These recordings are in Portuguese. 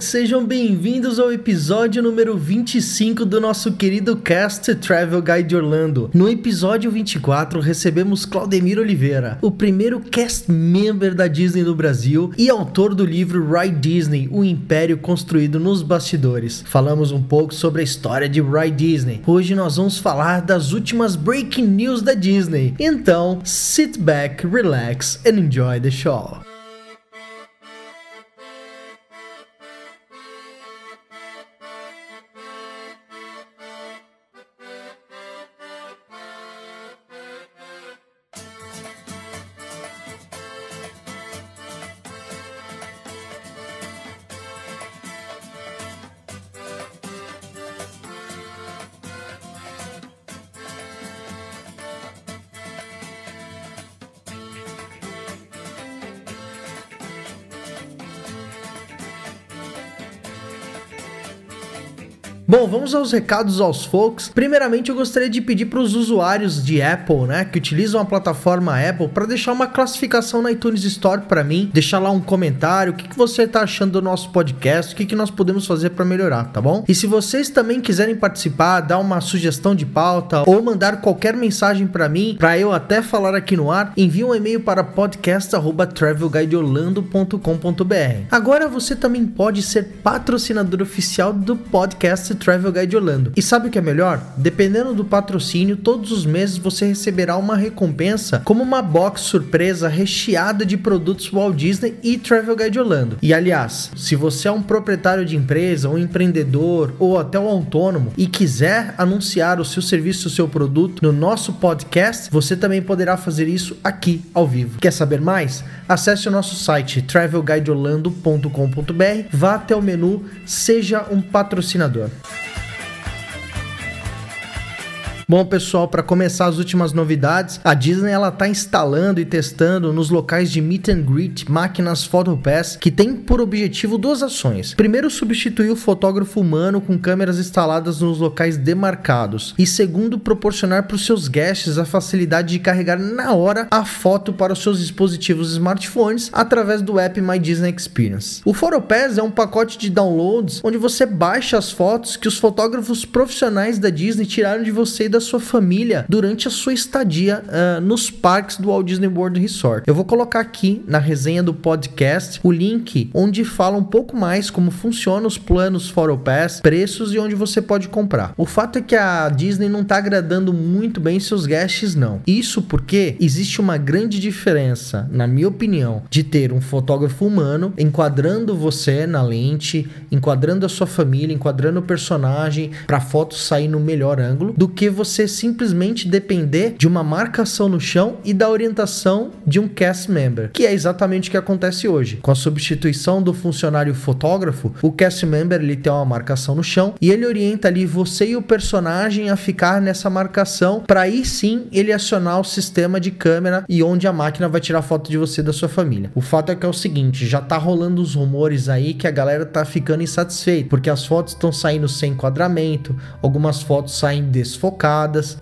Sejam bem-vindos ao episódio número 25 do nosso querido cast Travel Guide Orlando. No episódio 24, recebemos Claudemir Oliveira, o primeiro cast member da Disney no Brasil e autor do livro Ride Disney, o império construído nos bastidores. Falamos um pouco sobre a história de Ride Disney. Hoje nós vamos falar das últimas breaking news da Disney. Então, sit back, relax and enjoy the show. Bom, vamos aos recados aos folks. Primeiramente, eu gostaria de pedir para os usuários de Apple, né, que utilizam a plataforma Apple, para deixar uma classificação na iTunes Store para mim, deixar lá um comentário, o que, que você está achando do nosso podcast, o que, que nós podemos fazer para melhorar, tá bom? E se vocês também quiserem participar, dar uma sugestão de pauta ou mandar qualquer mensagem para mim, para eu até falar aqui no ar, envie um e-mail para podcast@travelguideorlando.com.br. Agora você também pode ser patrocinador oficial do podcast Travel Guide Orlando. E sabe o que é melhor? Dependendo do patrocínio, todos os meses você receberá uma recompensa como uma box surpresa recheada de produtos Walt Disney e Travel Guide Orlando. E aliás, se você é um proprietário de empresa, um empreendedor ou até um autônomo e quiser anunciar o seu serviço, o seu produto no nosso podcast, você também poderá fazer isso aqui ao vivo. Quer saber mais? Acesse o nosso site travelguideorlando.com.br, vá até o menu Seja um patrocinador. Bom, pessoal, para começar as últimas novidades, a Disney ela tá instalando e testando nos locais de meet and greet máquinas PhotoPass que tem por objetivo duas ações. Primeiro, substituir o fotógrafo humano com câmeras instaladas nos locais demarcados. E segundo, proporcionar para os seus guests a facilidade de carregar na hora a foto para os seus dispositivos smartphones através do app My Disney Experience. O PhotoPass é um pacote de downloads onde você baixa as fotos que os fotógrafos profissionais da Disney tiraram de você e da sua família durante a sua estadia uh, nos parques do Walt Disney World Resort. Eu vou colocar aqui na resenha do podcast o link onde fala um pouco mais como funcionam os planos Foro Pass, preços e onde você pode comprar. O fato é que a Disney não está agradando muito bem seus guests, não. Isso porque existe uma grande diferença, na minha opinião, de ter um fotógrafo humano enquadrando você na lente, enquadrando a sua família, enquadrando o personagem para a foto sair no melhor ângulo, do que você você simplesmente depender de uma marcação no chão e da orientação de um cast member, que é exatamente o que acontece hoje. Com a substituição do funcionário fotógrafo, o cast member ele tem uma marcação no chão e ele orienta ali você e o personagem a ficar nessa marcação para aí sim ele acionar o sistema de câmera e onde a máquina vai tirar foto de você e da sua família. O fato é que é o seguinte, já tá rolando os rumores aí que a galera tá ficando insatisfeita, porque as fotos estão saindo sem enquadramento, algumas fotos saem desfocadas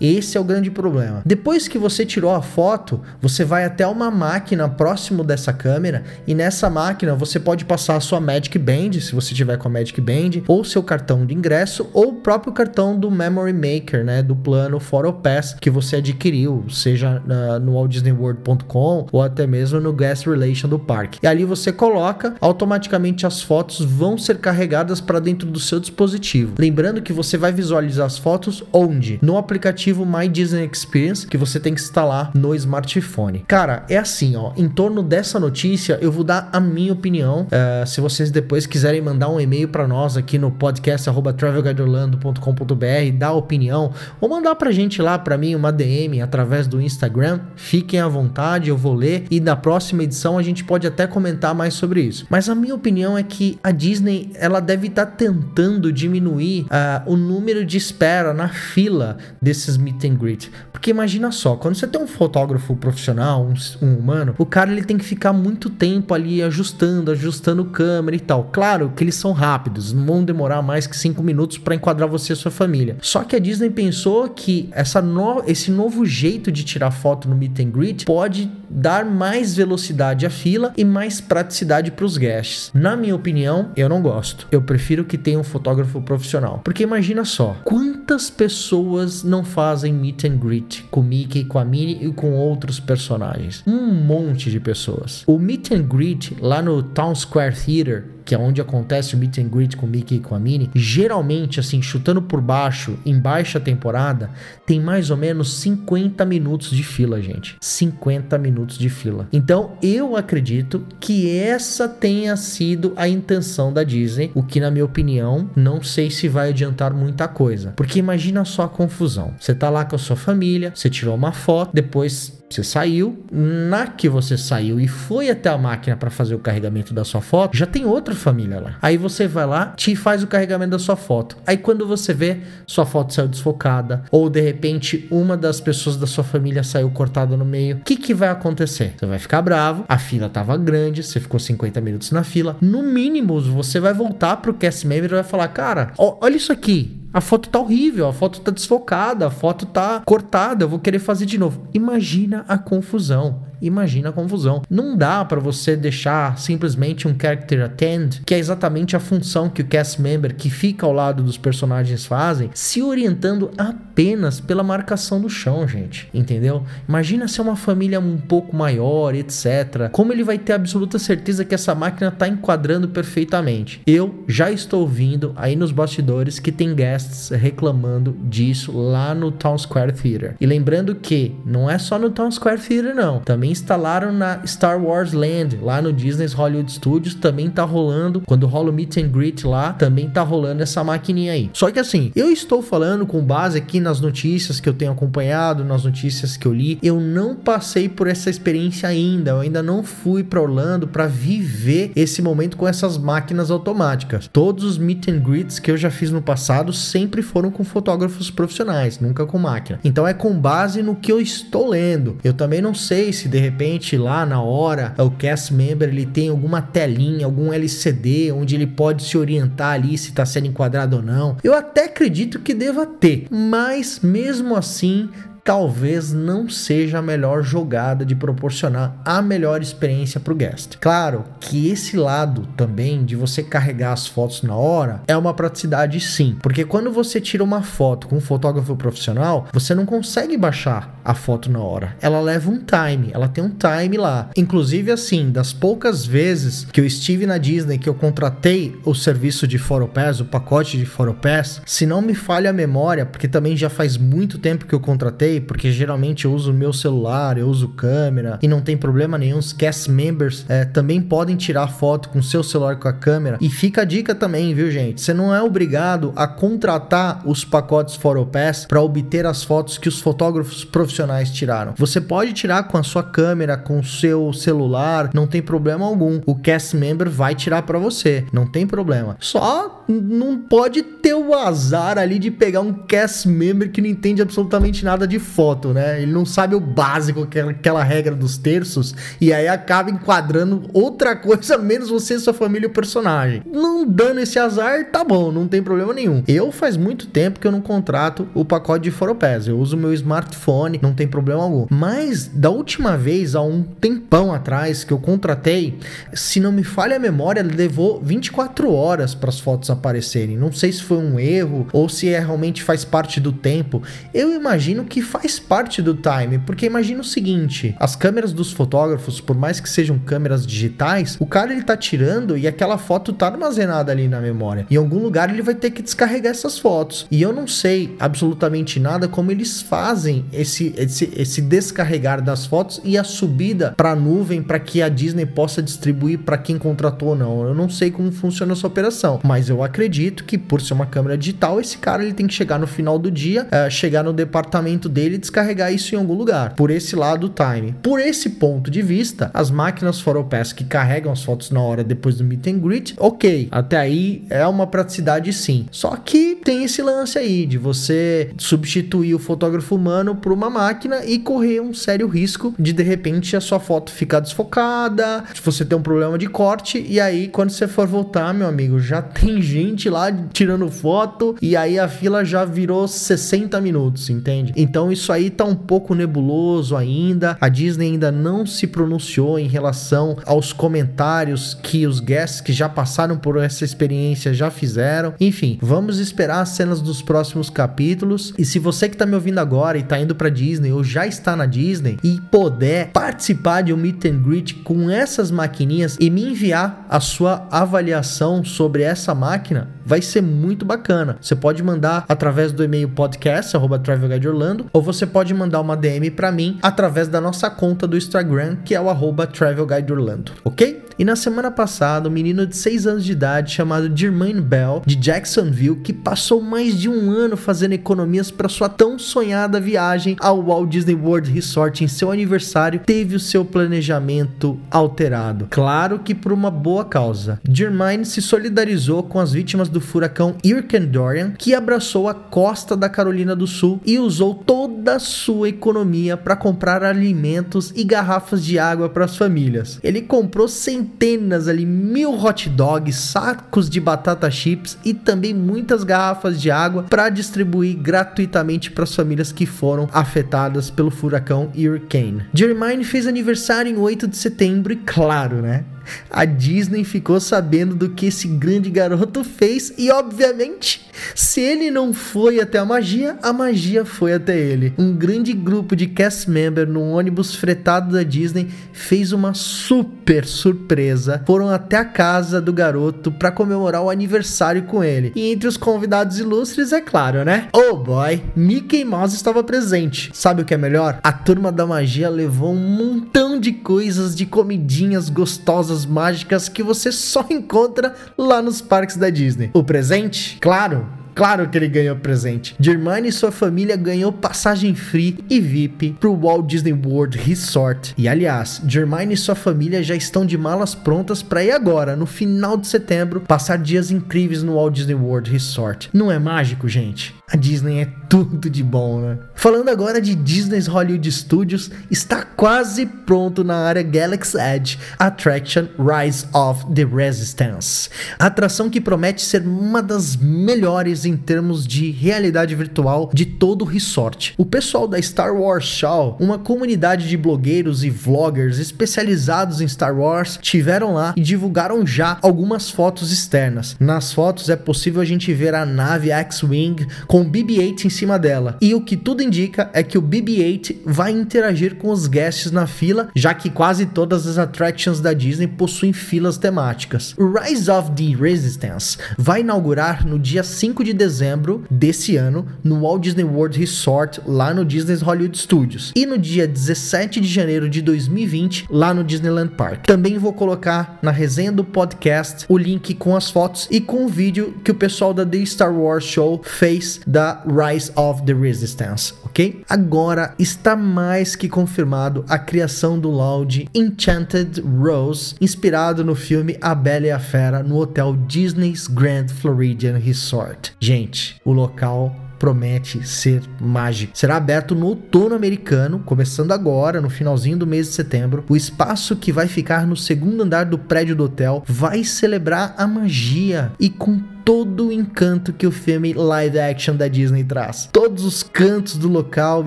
esse é o grande problema. Depois que você tirou a foto, você vai até uma máquina próximo dessa câmera e nessa máquina você pode passar a sua Magic Band, se você tiver com a Magic Band, ou seu cartão de ingresso, ou o próprio cartão do Memory Maker, né, do plano Photo Pass que você adquiriu, seja uh, no WaltDisneyWorld.com ou até mesmo no Guest Relation do parque. E ali você coloca, automaticamente as fotos vão ser carregadas para dentro do seu dispositivo. Lembrando que você vai visualizar as fotos onde? No aplicativo My Disney Experience que você tem que instalar no smartphone. Cara, é assim, ó. Em torno dessa notícia, eu vou dar a minha opinião. Uh, se vocês depois quiserem mandar um e-mail para nós aqui no podcast travelguideorlando.com.br, dar opinião ou mandar pra gente lá para mim uma DM através do Instagram, fiquem à vontade, eu vou ler e na próxima edição a gente pode até comentar mais sobre isso. Mas a minha opinião é que a Disney ela deve estar tá tentando diminuir uh, o número de espera na fila desses meet and greet, porque imagina só, quando você tem um fotógrafo profissional, um, um humano, o cara ele tem que ficar muito tempo ali ajustando, ajustando câmera e tal. Claro que eles são rápidos, não vão demorar mais que 5 minutos para enquadrar você e sua família. Só que a Disney pensou que essa no, esse novo jeito de tirar foto no meet and greet pode dar mais velocidade à fila e mais praticidade para os guests. Na minha opinião, eu não gosto. Eu prefiro que tenha um fotógrafo profissional. Porque imagina só, quantas pessoas não fazem meet and greet com Mickey, com a Minnie e com outros personagens? Um monte de pessoas. O meet and greet lá no Town Square Theater que é onde acontece o meet and greet com o Mickey e com a Minnie, geralmente, assim, chutando por baixo, em baixa temporada, tem mais ou menos 50 minutos de fila, gente. 50 minutos de fila. Então, eu acredito que essa tenha sido a intenção da Disney, o que, na minha opinião, não sei se vai adiantar muita coisa. Porque imagina só a confusão. Você tá lá com a sua família, você tirou uma foto, depois você saiu, na que você saiu e foi até a máquina para fazer o carregamento da sua foto, já tem outra família lá. Aí você vai lá, te faz o carregamento da sua foto. Aí quando você vê, sua foto saiu desfocada, ou de repente uma das pessoas da sua família saiu cortada no meio. O que, que vai acontecer? Você vai ficar bravo, a fila tava grande, você ficou 50 minutos na fila. No mínimo, você vai voltar pro cast member e vai falar: Cara, ó, olha isso aqui. A foto tá horrível, a foto tá desfocada, a foto tá cortada, eu vou querer fazer de novo. Imagina a confusão. Imagina a confusão. Não dá para você deixar simplesmente um character attend, que é exatamente a função que o cast member que fica ao lado dos personagens fazem, se orientando apenas pela marcação do chão, gente. Entendeu? Imagina se é uma família um pouco maior, etc. Como ele vai ter absoluta certeza que essa máquina tá enquadrando perfeitamente? Eu já estou ouvindo aí nos bastidores que tem guests reclamando disso lá no Town Square Theater. E lembrando que não é só no Town Square Theater não, também também instalaram na Star Wars Land, lá no Disney's Hollywood Studios, também tá rolando. Quando rola o Meet and Greet lá, também tá rolando essa maquininha aí. Só que assim, eu estou falando com base aqui nas notícias que eu tenho acompanhado, nas notícias que eu li. Eu não passei por essa experiência ainda, eu ainda não fui para Orlando para viver esse momento com essas máquinas automáticas. Todos os Meet and Greets que eu já fiz no passado sempre foram com fotógrafos profissionais, nunca com máquina. Então é com base no que eu estou lendo. Eu também não sei se repente lá na hora o cast member ele tem alguma telinha, algum LCD onde ele pode se orientar ali se está sendo enquadrado ou não. Eu até acredito que deva ter, mas mesmo assim talvez não seja a melhor jogada de proporcionar a melhor experiência para o guest. Claro que esse lado também de você carregar as fotos na hora é uma praticidade sim, porque quando você tira uma foto com um fotógrafo profissional, você não consegue baixar a foto na hora. Ela leva um time, ela tem um time lá. Inclusive assim, das poucas vezes que eu estive na Disney que eu contratei o serviço de PhotoPass, o pacote de PhotoPass, se não me falha a memória, porque também já faz muito tempo que eu contratei porque geralmente eu uso meu celular, eu uso câmera e não tem problema nenhum. Os cast members é, também podem tirar foto com seu celular com a câmera. E fica a dica também, viu, gente? Você não é obrigado a contratar os pacotes PhotoPass para obter as fotos que os fotógrafos profissionais tiraram. Você pode tirar com a sua câmera, com o seu celular, não tem problema algum. O cast member vai tirar para você, não tem problema. Só não pode ter o azar ali de pegar um cast member que não entende absolutamente nada de foto, né? Ele não sabe o básico, aquela, aquela regra dos terços, e aí acaba enquadrando outra coisa, menos você, sua família e o personagem. Não dando esse azar, tá bom, não tem problema nenhum. Eu faz muito tempo que eu não contrato o pacote de Foropass. Eu uso meu smartphone, não tem problema algum. Mas da última vez, há um tempão atrás, que eu contratei, se não me falha a memória, levou 24 horas para as fotos aparecerem. Não sei se foi um erro ou se é, realmente faz parte do tempo. Eu imagino que faz parte do time, porque imagina o seguinte: as câmeras dos fotógrafos, por mais que sejam câmeras digitais, o cara ele tá tirando e aquela foto tá armazenada ali na memória. Em algum lugar ele vai ter que descarregar essas fotos. E eu não sei absolutamente nada como eles fazem esse, esse, esse descarregar das fotos e a subida para a nuvem para que a Disney possa distribuir para quem contratou ou não. Eu não sei como funciona essa operação, mas eu acredito que por ser uma câmera digital, esse cara ele tem que chegar no final do dia, uh, chegar no departamento dele e descarregar isso em algum lugar. Por esse lado, time. Por esse ponto de vista, as máquinas Photopass que carregam as fotos na hora depois do meet and greet, ok. Até aí é uma praticidade sim. Só que tem esse lance aí de você substituir o fotógrafo humano por uma máquina e correr um sério risco de de repente a sua foto ficar desfocada, de você ter um problema de corte e aí quando você for voltar, meu amigo, já tem gente lá tirando foto e aí a fila já virou 60 minutos, entende? Então isso aí tá um pouco nebuloso ainda. A Disney ainda não se pronunciou em relação aos comentários que os guests que já passaram por essa experiência já fizeram. Enfim, vamos esperar as cenas dos próximos capítulos. E se você que tá me ouvindo agora e tá indo para Disney ou já está na Disney e puder participar de um meet and greet com essas maquininhas e me enviar a sua avaliação sobre essa máquina, máquina. Vai ser muito bacana. Você pode mandar através do e-mail podcast@travelguideorlando ou você pode mandar uma DM para mim através da nossa conta do Instagram, que é o travelguideorlando, ok? E na semana passada, um menino de 6 anos de idade chamado Jermaine Bell, de Jacksonville, que passou mais de um ano fazendo economias para sua tão sonhada viagem ao Walt Disney World Resort em seu aniversário, teve o seu planejamento alterado. Claro que por uma boa causa. Jermaine se solidarizou com as vítimas do furacão Hurricane Dorian, que abraçou a costa da Carolina do Sul e usou toda a sua economia para comprar alimentos e garrafas de água para as famílias. Ele comprou centenas centenas ali, mil hot dogs, sacos de batata chips e também muitas garrafas de água para distribuir gratuitamente para as famílias que foram afetadas pelo furacão Hurricane. Jermaine fez aniversário em 8 de setembro e claro, né? A Disney ficou sabendo do que esse grande garoto fez e, obviamente, se ele não foi até a magia, a magia foi até ele. Um grande grupo de cast member no ônibus fretado da Disney fez uma super surpresa. Foram até a casa do garoto para comemorar o aniversário com ele. E entre os convidados ilustres, é claro, né? Oh boy, Mickey Mouse estava presente. Sabe o que é melhor? A turma da magia levou um montão de coisas, de comidinhas gostosas coisas mágicas que você só encontra lá nos parques da Disney. O presente? Claro, Claro que ele ganhou presente. Germaine e sua família ganhou passagem free e VIP pro Walt Disney World Resort. E aliás, Germaine e sua família já estão de malas prontas para ir agora, no final de setembro, passar dias incríveis no Walt Disney World Resort. Não é mágico, gente? A Disney é tudo de bom, né? Falando agora de Disney's Hollywood Studios, está quase pronto na área Galaxy Edge Attraction Rise of the Resistance. Atração que promete ser uma das melhores em termos de realidade virtual de todo o resort. O pessoal da Star Wars Show, uma comunidade de blogueiros e vloggers especializados em Star Wars, tiveram lá e divulgaram já algumas fotos externas. Nas fotos é possível a gente ver a nave X-Wing com com o BB-8 em cima dela. E o que tudo indica é que o BB-8 vai interagir com os guests na fila, já que quase todas as attractions da Disney possuem filas temáticas. O Rise of the Resistance vai inaugurar no dia 5 de dezembro desse ano no Walt Disney World Resort, lá no Disney's Hollywood Studios, e no dia 17 de janeiro de 2020 lá no Disneyland Park. Também vou colocar na resenha do podcast o link com as fotos e com o vídeo que o pessoal da The Star Wars Show fez da Rise of the Resistance, ok? Agora está mais que confirmado a criação do lounge Enchanted Rose, inspirado no filme A Bela e a Fera, no hotel Disney's Grand Floridian Resort. Gente, o local promete ser mágico. Será aberto no outono americano, começando agora, no finalzinho do mês de setembro. O espaço que vai ficar no segundo andar do prédio do hotel vai celebrar a magia e com todo o encanto que o filme live action da Disney traz. Todos os cantos do local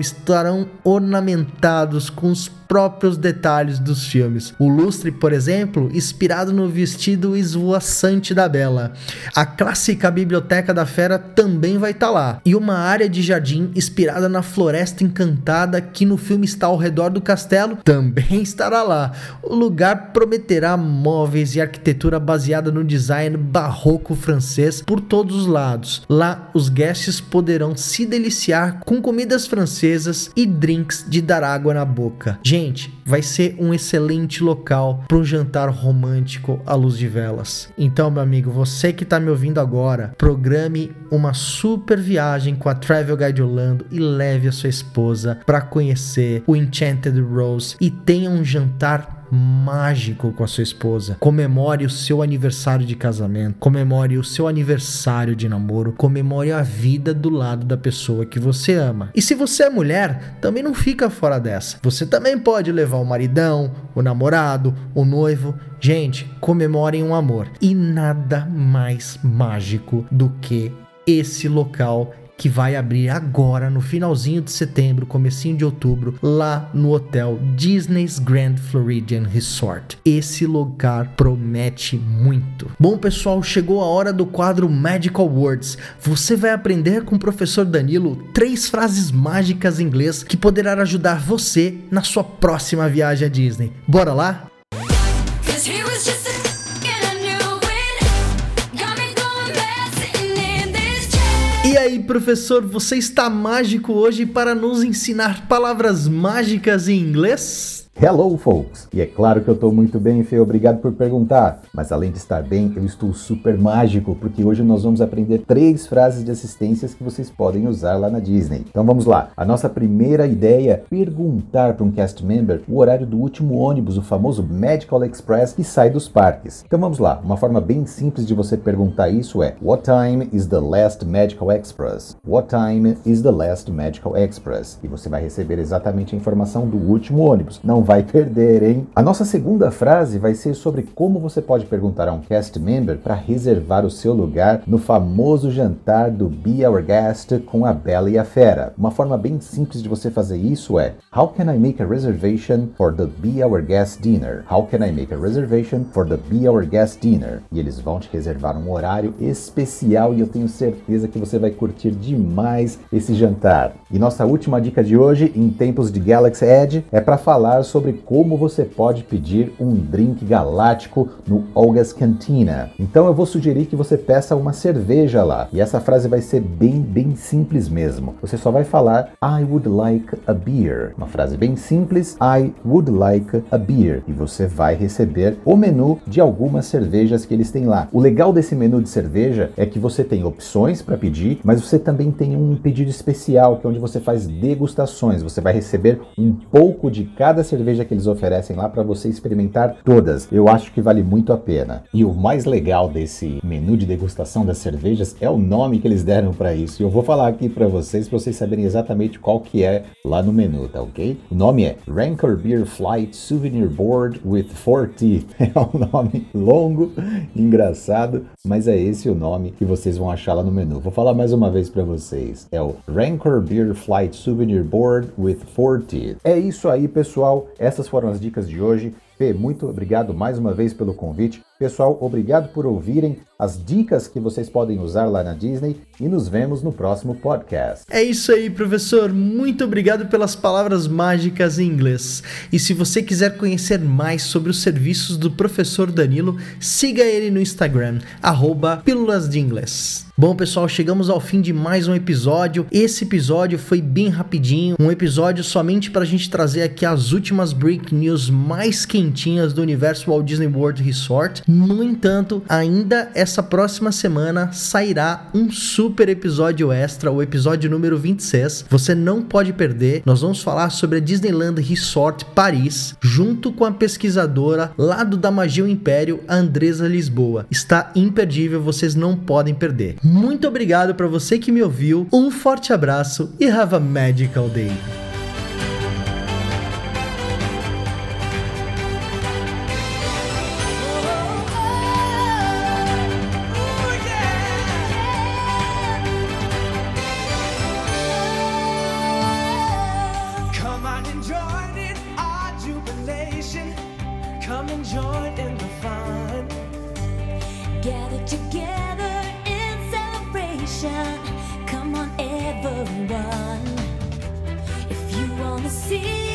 estarão ornamentados com os próprios detalhes dos filmes. O lustre, por exemplo, inspirado no vestido esvoaçante da Bela. A clássica biblioteca da fera também vai estar tá lá. E uma área de jardim inspirada na floresta encantada que no filme está ao redor do castelo também estará lá. O lugar prometerá móveis e arquitetura baseada no design barroco francês por todos os lados. Lá os guests poderão se deliciar com comidas francesas e drinks de dar água na boca. Gente, vai ser um excelente local para um jantar romântico à luz de velas. Então, meu amigo, você que está me ouvindo agora, programe uma super viagem com a Travel Guide Orlando e leve a sua esposa para conhecer o Enchanted Rose e tenha um jantar mágico com a sua esposa. Comemore o seu aniversário de casamento, comemore o seu aniversário de namoro, comemore a vida do lado da pessoa que você ama. E se você é mulher, também não fica fora dessa. Você também pode levar o maridão, o namorado, o noivo. Gente, comemorem um amor. E nada mais mágico do que esse local que vai abrir agora no finalzinho de setembro, comecinho de outubro, lá no hotel Disney's Grand Floridian Resort. Esse lugar promete muito. Bom, pessoal, chegou a hora do quadro Magical Words. Você vai aprender com o professor Danilo três frases mágicas em inglês que poderá ajudar você na sua próxima viagem à Disney. Bora lá? Aí, professor, você está mágico hoje para nos ensinar palavras mágicas em inglês? Hello, folks! E é claro que eu estou muito bem, Fê, obrigado por perguntar. Mas além de estar bem, eu estou super mágico, porque hoje nós vamos aprender três frases de assistências que vocês podem usar lá na Disney. Então vamos lá. A nossa primeira ideia é perguntar para um cast member o horário do último ônibus, o famoso Magical Express, que sai dos parques. Então vamos lá. Uma forma bem simples de você perguntar isso é What time is the last Magical Express? What time is the last Magical Express? E você vai receber exatamente a informação do último ônibus. Não vai perder, hein? A nossa segunda frase vai ser sobre como você pode perguntar a um cast member para reservar o seu lugar no famoso jantar do Be Our Guest com a Bela e a Fera. Uma forma bem simples de você fazer isso é How can I make a reservation for the Be Our Guest dinner? How can I make a reservation for the Be Our Guest dinner? E eles vão te reservar um horário especial e eu tenho certeza que você vai curtir demais esse jantar. E nossa última dica de hoje, em tempos de Galaxy Edge, é para falar sobre como você pode pedir um drink galáctico no Olga's Cantina. Então eu vou sugerir que você peça uma cerveja lá. E essa frase vai ser bem, bem simples mesmo. Você só vai falar I would like a beer. Uma frase bem simples, I would like a beer. E você vai receber o menu de algumas cervejas que eles têm lá. O legal desse menu de cerveja é que você tem opções para pedir, mas você também tem um pedido especial, que é onde você faz degustações. Você vai receber um pouco de cada cerveja cerveja que eles oferecem lá para você experimentar todas. Eu acho que vale muito a pena. E o mais legal desse menu de degustação das cervejas é o nome que eles deram para isso. E eu vou falar aqui para vocês para vocês saberem exatamente qual que é lá no menu, tá ok? O nome é Rancor Beer Flight Souvenir Board with Four Teeth. É um nome longo, engraçado, mas é esse o nome que vocês vão achar lá no menu. Vou falar mais uma vez para vocês. É o Rancor Beer Flight Souvenir Board with Four Teeth. É isso aí, pessoal. Essas foram as dicas de hoje. Fê, muito obrigado mais uma vez pelo convite. Pessoal, obrigado por ouvirem as dicas que vocês podem usar lá na Disney e nos vemos no próximo podcast. É isso aí, professor. Muito obrigado pelas palavras mágicas em inglês. E se você quiser conhecer mais sobre os serviços do professor Danilo, siga ele no Instagram, arroba Pílulas de Inglês. Bom, pessoal, chegamos ao fim de mais um episódio. Esse episódio foi bem rapidinho, um episódio somente para a gente trazer aqui as últimas break news mais quentinhas do universo Walt Disney World Resort. No entanto, ainda essa próxima semana sairá um super episódio extra, o episódio número 26. Você não pode perder. Nós vamos falar sobre a Disneyland Resort Paris, junto com a pesquisadora lá do Da Magia o Império, Andresa Lisboa. Está imperdível, vocês não podem perder. Muito obrigado para você que me ouviu. Um forte abraço e have a magical day. If you wanna see